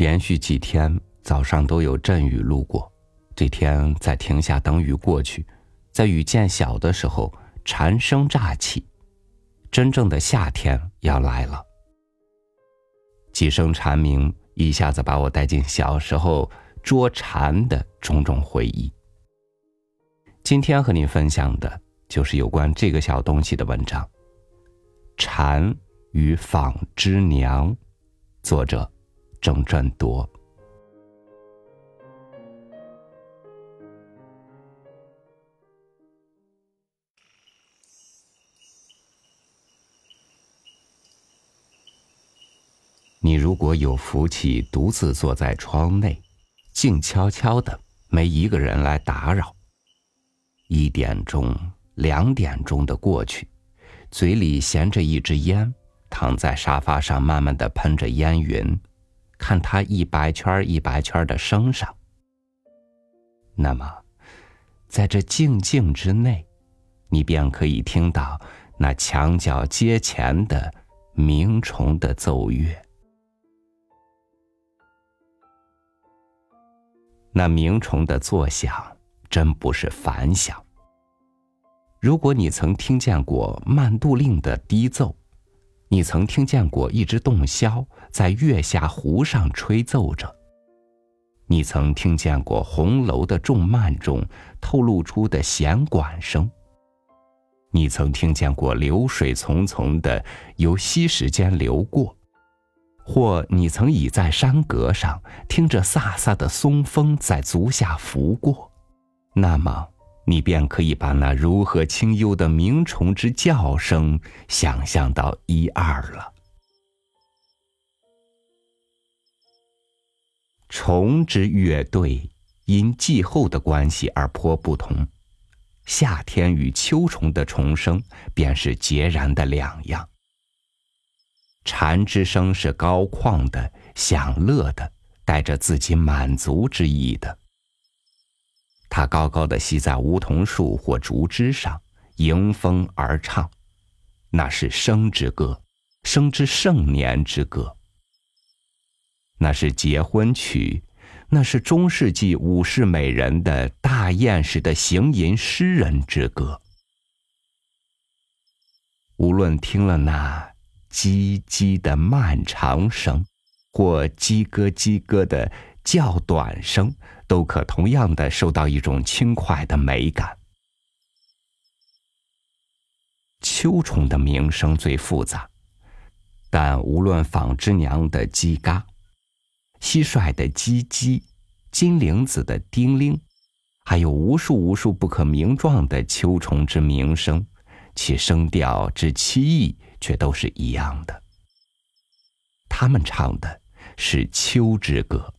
连续几天早上都有阵雨路过，这天在停下等雨过去，在雨渐小的时候，蝉声乍起，真正的夏天要来了。几声蝉鸣一下子把我带进小时候捉蝉的种种回忆。今天和您分享的就是有关这个小东西的文章，《蝉与纺织娘》，作者郑振铎。你如果有福气，独自坐在窗内，静悄悄的，没一个人来打扰。一点钟、两点钟的过去，嘴里衔着一支烟，躺在沙发上，慢慢的喷着烟云，看它一白圈一白圈的升上。那么，在这静静之内，你便可以听到那墙角街前的鸣虫的奏乐。那鸣虫的作响。真不是凡响。如果你曾听见过曼杜令的低奏，你曾听见过一只洞箫在月下湖上吹奏着，你曾听见过红楼的重幔中透露出的弦管声，你曾听见过流水淙淙的由溪石间流过，或你曾倚在山阁上听着飒飒的松风在足下拂过。那么，你便可以把那如何清幽的鸣虫之叫声想象到一二了。虫之乐队因季候的关系而颇不同，夏天与秋虫的虫声便是截然的两样。蝉之声是高旷的、享乐的，带着自己满足之意的。它高高的吸在梧桐树或竹枝上，迎风而唱，那是生之歌，生之盛年之歌。那是结婚曲，那是中世纪武士美人的大宴时的行吟诗人之歌。无论听了那唧唧的漫长声，或叽咯叽咯的较短声。都可同样的受到一种轻快的美感。秋虫的鸣声最复杂，但无论纺织娘的叽嘎，蟋蟀的叽叽，金铃子的叮铃，还有无数无数不可名状的秋虫之鸣声，其声调之凄异却都是一样的。他们唱的是秋之歌。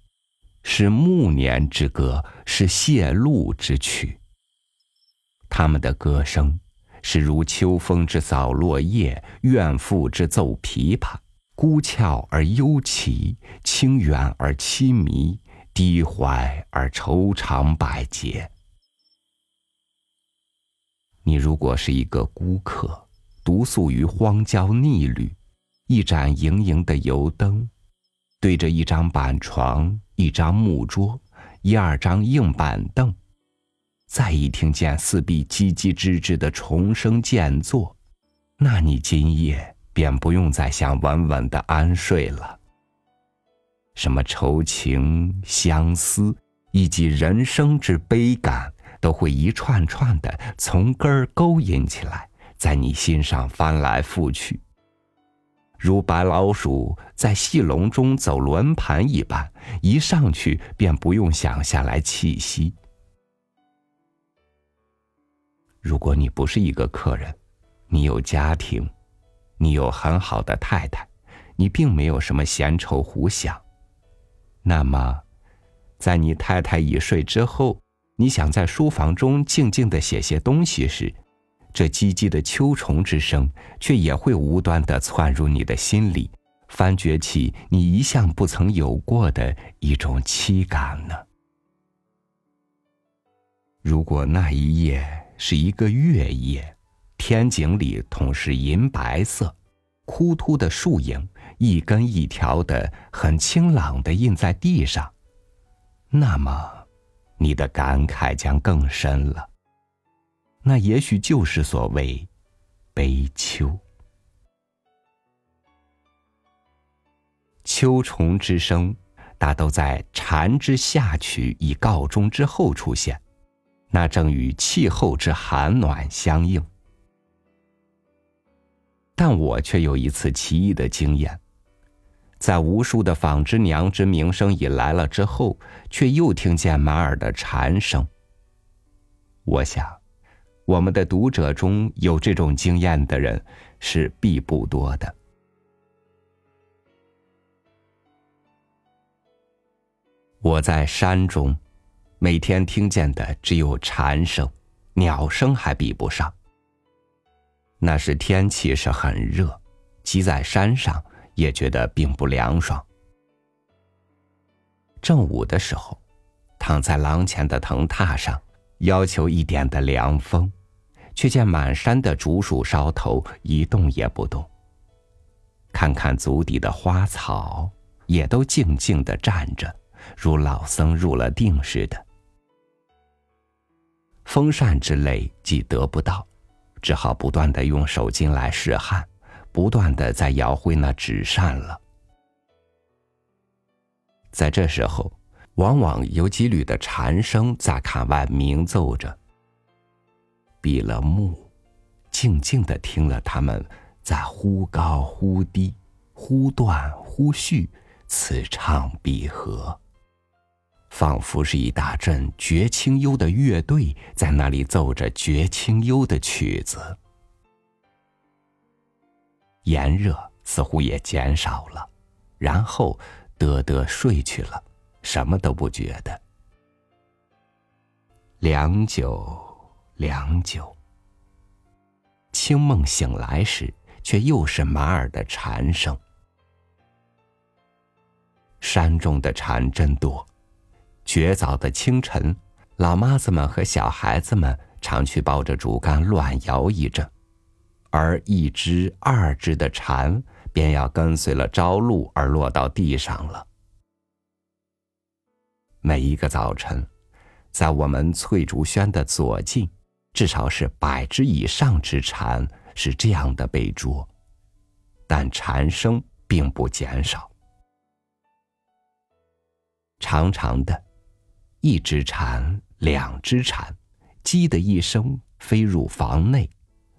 是暮年之歌，是谢露之曲。他们的歌声是如秋风之扫落叶，怨妇之奏琵琶，孤峭而幽奇，清远而凄迷，低怀而愁肠百结。你如果是一个孤客，独宿于荒郊逆旅，一盏盈盈的油灯，对着一张板床。一张木桌，一二张硬板凳，再一听见四壁叽叽吱吱的虫声渐作，那你今夜便不用再想稳稳的安睡了。什么愁情、相思，以及人生之悲感，都会一串串的从根儿勾引起来，在你心上翻来覆去。如白老鼠在戏笼中走轮盘一般，一上去便不用想下来气息。如果你不是一个客人，你有家庭，你有很好的太太，你并没有什么闲愁胡想，那么，在你太太已睡之后，你想在书房中静静的写些东西时。这唧唧的秋虫之声，却也会无端的窜入你的心里，翻掘起你一向不曾有过的一种凄感呢。如果那一夜是一个月夜，天井里同是银白色，枯秃的树影，一根一条的，很清朗的印在地上，那么，你的感慨将更深了。那也许就是所谓悲秋。秋虫之声，大都在蝉之夏曲已告终之后出现，那正与气候之寒暖相应。但我却有一次奇异的经验，在无数的纺织娘之名声已来了之后，却又听见满耳的蝉声。我想，我们的读者中有这种经验的人是必不多的。我在山中，每天听见的只有蝉声，鸟声还比不上。那时天气是很热，即在山上也觉得并不凉爽。正午的时候，躺在廊前的藤榻上，要求一点的凉风，却见满山的竹树梢头一动也不动。看看足底的花草，也都静静的站着。如老僧入了定似的，风扇之类既得不到，只好不断的用手巾来拭汗，不断的在摇挥那纸扇了。在这时候，往往有几缕的蝉声在槛外鸣奏着。闭了目，静静的听了他们在忽高忽低、忽断忽续，此唱彼和。仿佛是一大阵绝清幽的乐队在那里奏着绝清幽的曲子。炎热似乎也减少了，然后得得睡去了，什么都不觉得。良久，良久。清梦醒来时，却又是满耳的蝉声。山中的蝉真多。绝早的清晨，老妈子们和小孩子们常去抱着竹竿乱摇一阵，而一只、二只的蝉便要跟随了朝露而落到地上了。每一个早晨，在我们翠竹轩的左近，至少是百只以上之蝉是这样的被捉，但蝉声并不减少，长长的。一只蝉，两只蝉，叽的一声飞入房内，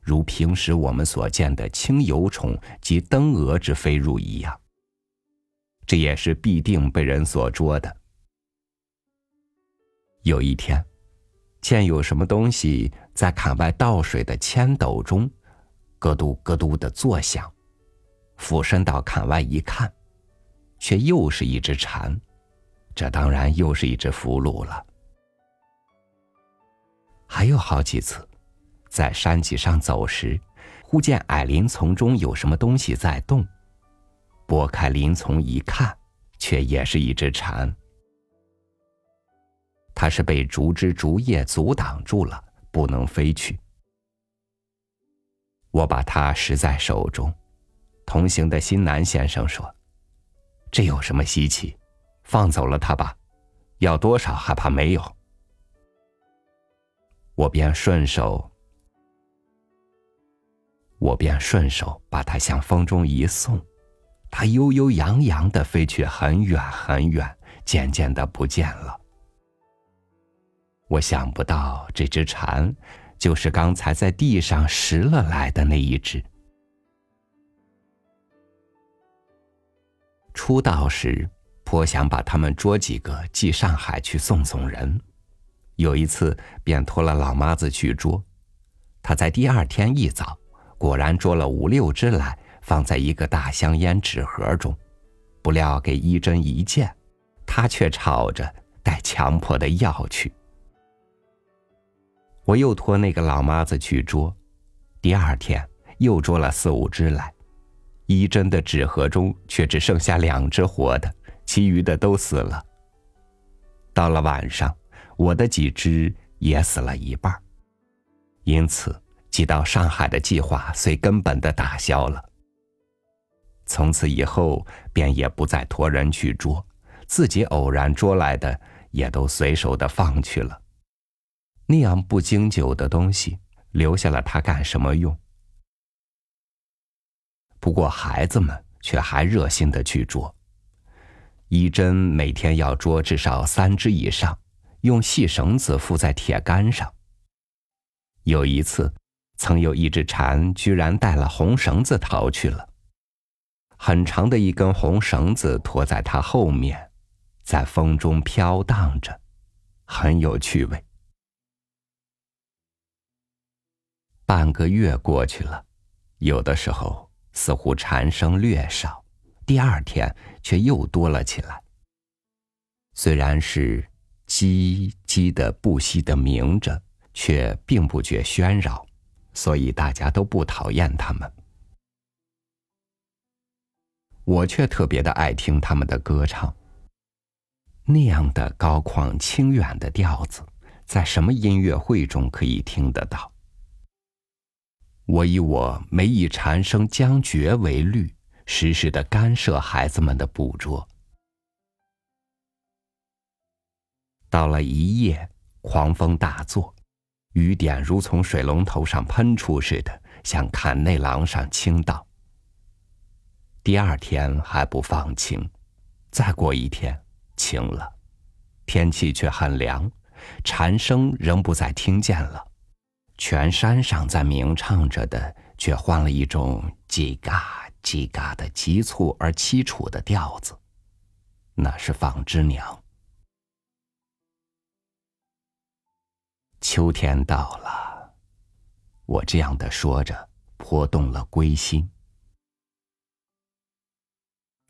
如平时我们所见的青油虫及灯蛾之飞入一样。这也是必定被人所捉的。有一天，见有什么东西在坎外倒水的铅斗中，咯嘟咯嘟的作响，俯身到坎外一看，却又是一只蝉。这当然又是一只俘虏了。还有好几次，在山脊上走时，忽见矮林丛中有什么东西在动，拨开林丛一看，却也是一只蝉。它是被竹枝竹叶阻挡住了，不能飞去。我把它拾在手中，同行的新南先生说：“这有什么稀奇？”放走了它吧，要多少还怕没有？我便顺手，我便顺手把它向风中一送，它悠悠扬扬的飞去很远很远，渐渐的不见了。我想不到这只蝉，就是刚才在地上拾了来的那一只。出道时。颇想把他们捉几个寄上海去送送人，有一次便托了老妈子去捉，他在第二天一早，果然捉了五六只来，放在一个大香烟纸盒中，不料给一针一箭，他却吵着带强迫的要去。我又托那个老妈子去捉，第二天又捉了四五只来，一针的纸盒中却只剩下两只活的。其余的都死了。到了晚上，我的几只也死了一半，因此寄到上海的计划遂根本的打消了。从此以后便也不再托人去捉，自己偶然捉来的也都随手的放去了。那样不经久的东西，留下了它干什么用？不过孩子们却还热心的去捉。一针每天要捉至少三只以上，用细绳子附在铁杆上。有一次，曾有一只蝉居然带了红绳子逃去了。很长的一根红绳子拖在它后面，在风中飘荡着，很有趣味。半个月过去了，有的时候似乎蝉声略少，第二天却又多了起来。虽然是叽叽的不息的鸣着。却并不觉喧扰，所以大家都不讨厌他们。我却特别的爱听他们的歌唱。那样的高旷清远的调子，在什么音乐会中可以听得到？我以我没以蝉声将绝为律，时时的干涉孩子们的捕捉。到了一夜，狂风大作。雨点如从水龙头上喷出似的，向坎内廊上倾倒。第二天还不放晴，再过一天晴了，天气却很凉，蝉声仍不再听见了。全山上在鸣唱着的，却换了一种叽嘎叽嘎的急促而凄楚的调子，那是纺织娘。秋天到了，我这样的说着，颇动了归心。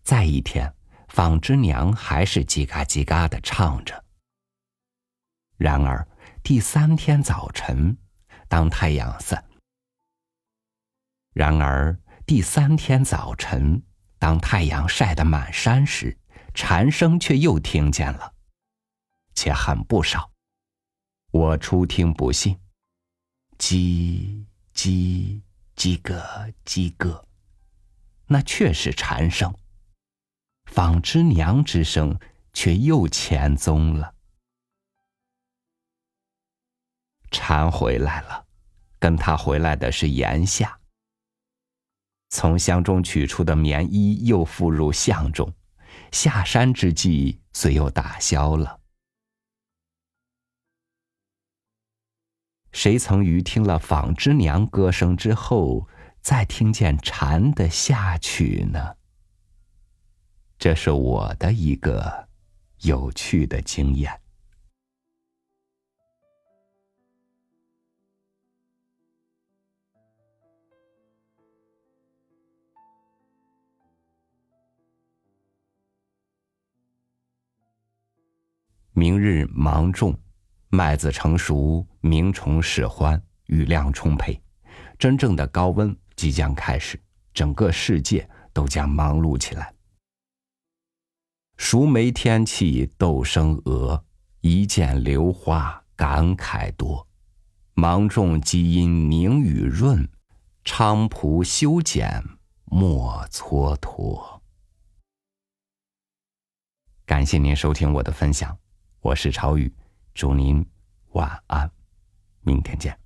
再一天，纺织娘还是叽嘎叽嘎的唱着。然而第三天早晨，当太阳散；然而第三天早晨，当太阳晒得满山时，蝉声却又听见了，且很不少。我初听不信，叽叽叽个叽个，那却是蝉声。纺织娘之声却又前踪了。蝉回来了，跟他回来的是炎夏。从箱中取出的棉衣又附入巷中，下山之际虽又打消了。谁曾于听了纺织娘歌声之后，再听见蝉的下曲呢？这是我的一个有趣的经验。明日芒种。麦子成熟，鸣虫始欢，雨量充沛，真正的高温即将开始，整个世界都将忙碌起来。熟梅天气豆生鹅，一见榴花感慨多。芒种积阴凝雨润，菖蒲修剪莫蹉跎。感谢您收听我的分享，我是朝雨。祝您晚安，明天见。